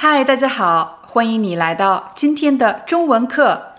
嗨，大家好，欢迎你来到今天的中文课。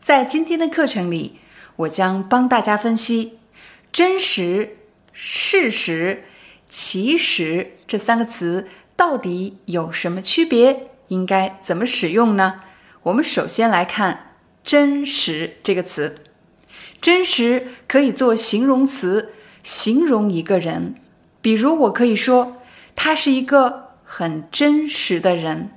在今天的课程里，我将帮大家分析“真实”“事实”“其实”这三个词到底有什么区别，应该怎么使用呢？我们首先来看“真实”这个词，“真实”可以做形容词，形容一个人。比如，我可以说他是一个。很真实的人，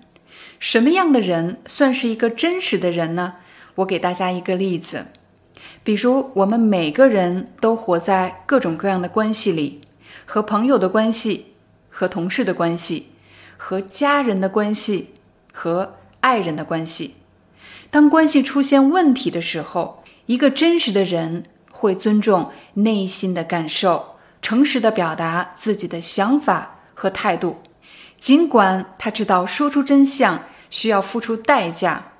什么样的人算是一个真实的人呢？我给大家一个例子，比如我们每个人都活在各种各样的关系里，和朋友的关系，和同事的关系，和家人的关系，和爱人的关系。当关系出现问题的时候，一个真实的人会尊重内心的感受，诚实的表达自己的想法和态度。尽管他知道说出真相需要付出代价，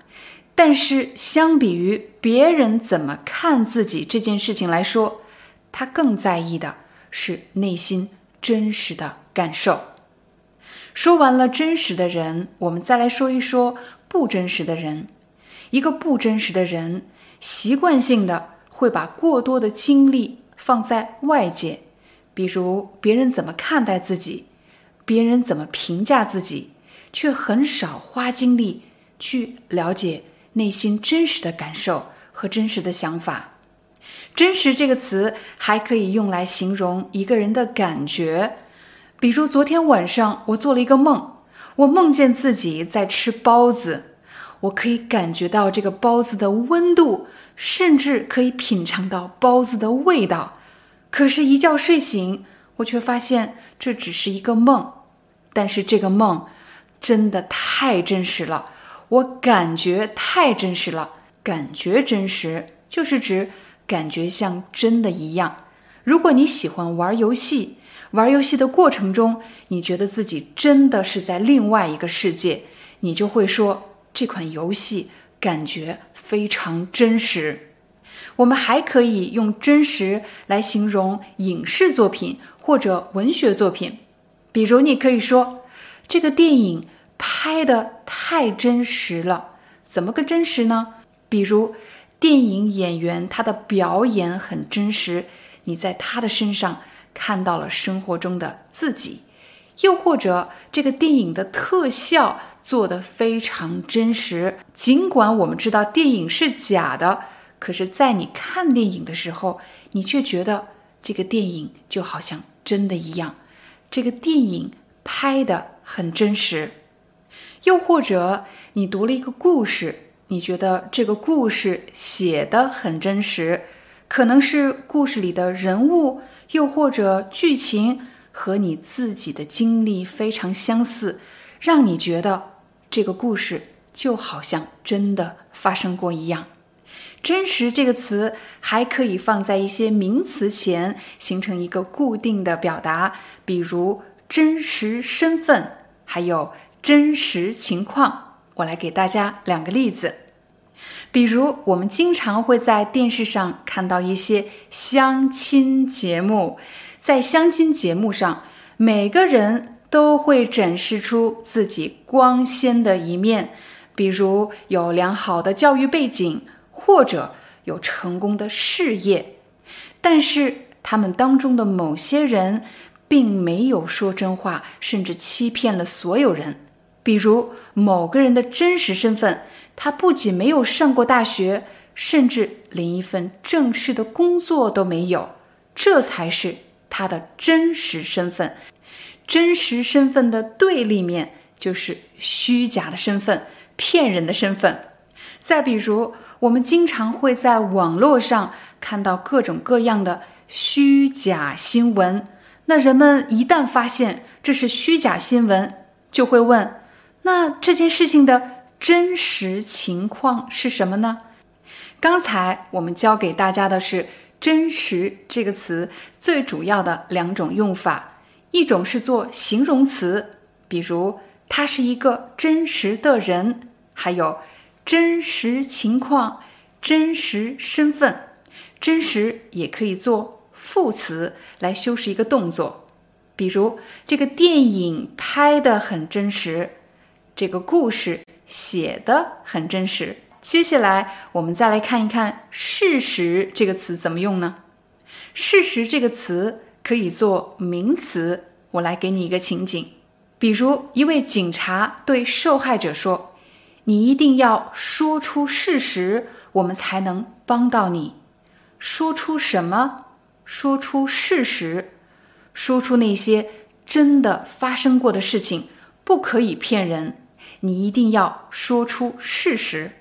但是相比于别人怎么看自己这件事情来说，他更在意的是内心真实的感受。说完了真实的人，我们再来说一说不真实的人。一个不真实的人，习惯性的会把过多的精力放在外界，比如别人怎么看待自己。别人怎么评价自己，却很少花精力去了解内心真实的感受和真实的想法。真实这个词还可以用来形容一个人的感觉，比如昨天晚上我做了一个梦，我梦见自己在吃包子，我可以感觉到这个包子的温度，甚至可以品尝到包子的味道。可是，一觉睡醒，我却发现这只是一个梦。但是这个梦真的太真实了，我感觉太真实了。感觉真实就是指感觉像真的一样。如果你喜欢玩游戏，玩游戏的过程中，你觉得自己真的是在另外一个世界，你就会说这款游戏感觉非常真实。我们还可以用真实来形容影视作品或者文学作品。比如，你可以说这个电影拍的太真实了，怎么个真实呢？比如，电影演员他的表演很真实，你在他的身上看到了生活中的自己；又或者，这个电影的特效做得非常真实，尽管我们知道电影是假的，可是，在你看电影的时候，你却觉得这个电影就好像真的一样。这个电影拍的很真实，又或者你读了一个故事，你觉得这个故事写的很真实，可能是故事里的人物，又或者剧情和你自己的经历非常相似，让你觉得这个故事就好像真的发生过一样。真实这个词还可以放在一些名词前，形成一个固定的表达，比如真实身份，还有真实情况。我来给大家两个例子，比如我们经常会在电视上看到一些相亲节目，在相亲节目上，每个人都会展示出自己光鲜的一面，比如有良好的教育背景。或者有成功的事业，但是他们当中的某些人并没有说真话，甚至欺骗了所有人。比如某个人的真实身份，他不仅没有上过大学，甚至连一份正式的工作都没有，这才是他的真实身份。真实身份的对立面就是虚假的身份、骗人的身份。再比如。我们经常会在网络上看到各种各样的虚假新闻。那人们一旦发现这是虚假新闻，就会问：那这件事情的真实情况是什么呢？刚才我们教给大家的是“真实”这个词最主要的两种用法，一种是做形容词，比如他是一个真实的人，还有真实情况、真实身份。真实也可以做副词来修饰一个动作，比如这个电影拍的很真实，这个故事写的很真实。接下来，我们再来看一看“事实”这个词怎么用呢？“事实”这个词可以做名词。我来给你一个情景，比如一位警察对受害者说：“你一定要说出事实，我们才能帮到你。说出什么？说出事实，说出那些真的发生过的事情，不可以骗人。你一定要说出事实。”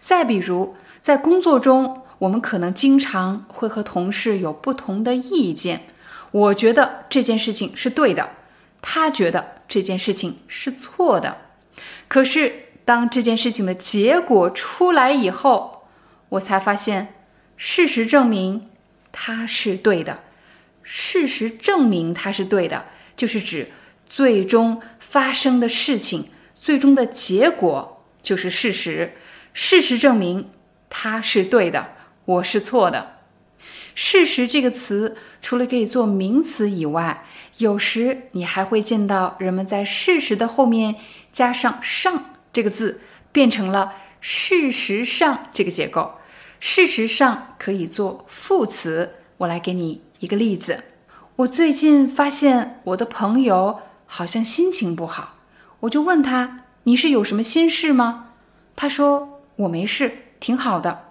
再比如，在工作中，我们可能经常会和同事有不同的意见。我觉得这件事情是对的，他觉得这件事情是错的。可是，当这件事情的结果出来以后，我才发现，事实证明他是对的。事实证明他是对的，就是指最终发生的事情，最终的结果就是事实。事实证明他是对的，我是错的。事实这个词除了可以做名词以外，有时你还会见到人们在事实的后面加上“上”这个字，变成了事实上这个结构。事实上可以做副词。我来给你一个例子：我最近发现我的朋友好像心情不好，我就问他：“你是有什么心事吗？”他说。我没事，挺好的。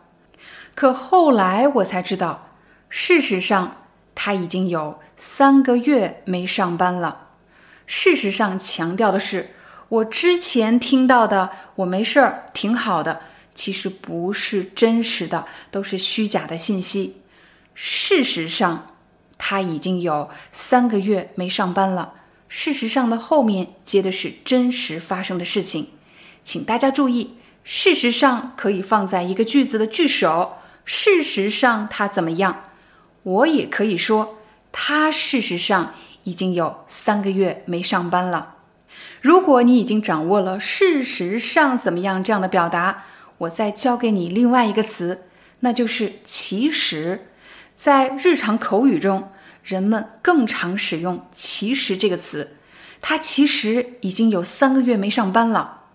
可后来我才知道，事实上他已经有三个月没上班了。事实上强调的是，我之前听到的“我没事儿，挺好的”，其实不是真实的，都是虚假的信息。事实上，他已经有三个月没上班了。事实上的后面接的是真实发生的事情，请大家注意。事实上，可以放在一个句子的句首。事实上，他怎么样？我也可以说，他事实上已经有三个月没上班了。如果你已经掌握了“事实上怎么样”这样的表达，我再教给你另外一个词，那就是“其实”。在日常口语中，人们更常使用“其实”这个词。他其实已经有三个月没上班了。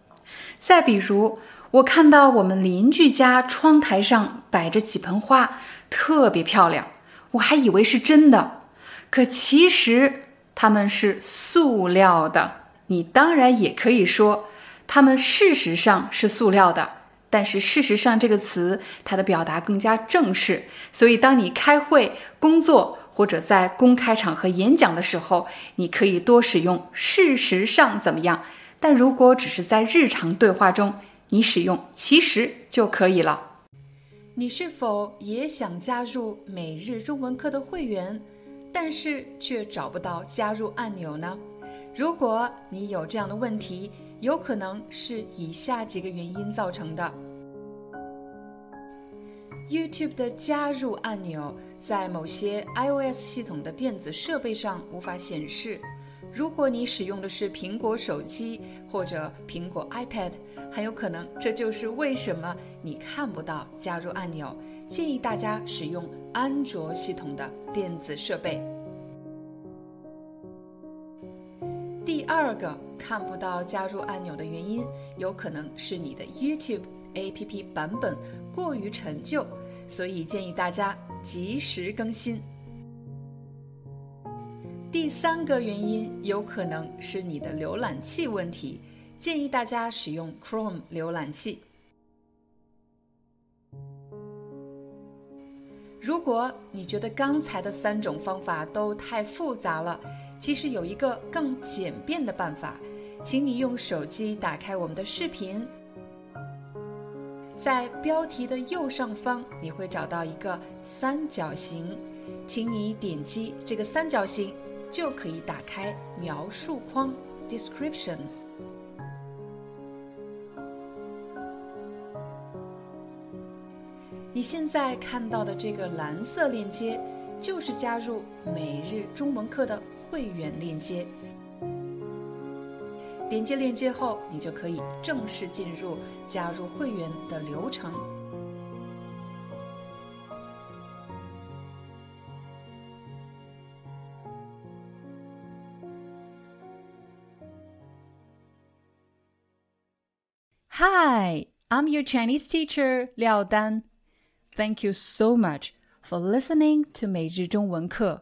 再比如。我看到我们邻居家窗台上摆着几盆花，特别漂亮，我还以为是真的，可其实它们是塑料的。你当然也可以说，它们事实上是塑料的。但是“事实上”这个词，它的表达更加正式，所以当你开会、工作或者在公开场合演讲的时候，你可以多使用“事实上怎么样”。但如果只是在日常对话中，你使用其实就可以了。你是否也想加入每日中文课的会员，但是却找不到加入按钮呢？如果你有这样的问题，有可能是以下几个原因造成的：YouTube 的加入按钮在某些 iOS 系统的电子设备上无法显示。如果你使用的是苹果手机或者苹果 iPad，很有可能这就是为什么你看不到加入按钮。建议大家使用安卓系统的电子设备。二个看不到加入按钮的原因，有可能是你的 YouTube APP 版本过于陈旧，所以建议大家及时更新。第三个原因有可能是你的浏览器问题，建议大家使用 Chrome 浏览器。如果你觉得刚才的三种方法都太复杂了，其实有一个更简便的办法请你用手机打开我们的视频。在标题的右上方你会找到一个三角形请你点击这个三角形就可以打开描述框 description 你现在看到的这个蓝色链接就是加入每日中文课的会员链接。点击链接后，你就可以正式进入加入会员的流程。Hi, I'm your Chinese teacher Liao Dan. Thank you so much for listening to 每日中文课.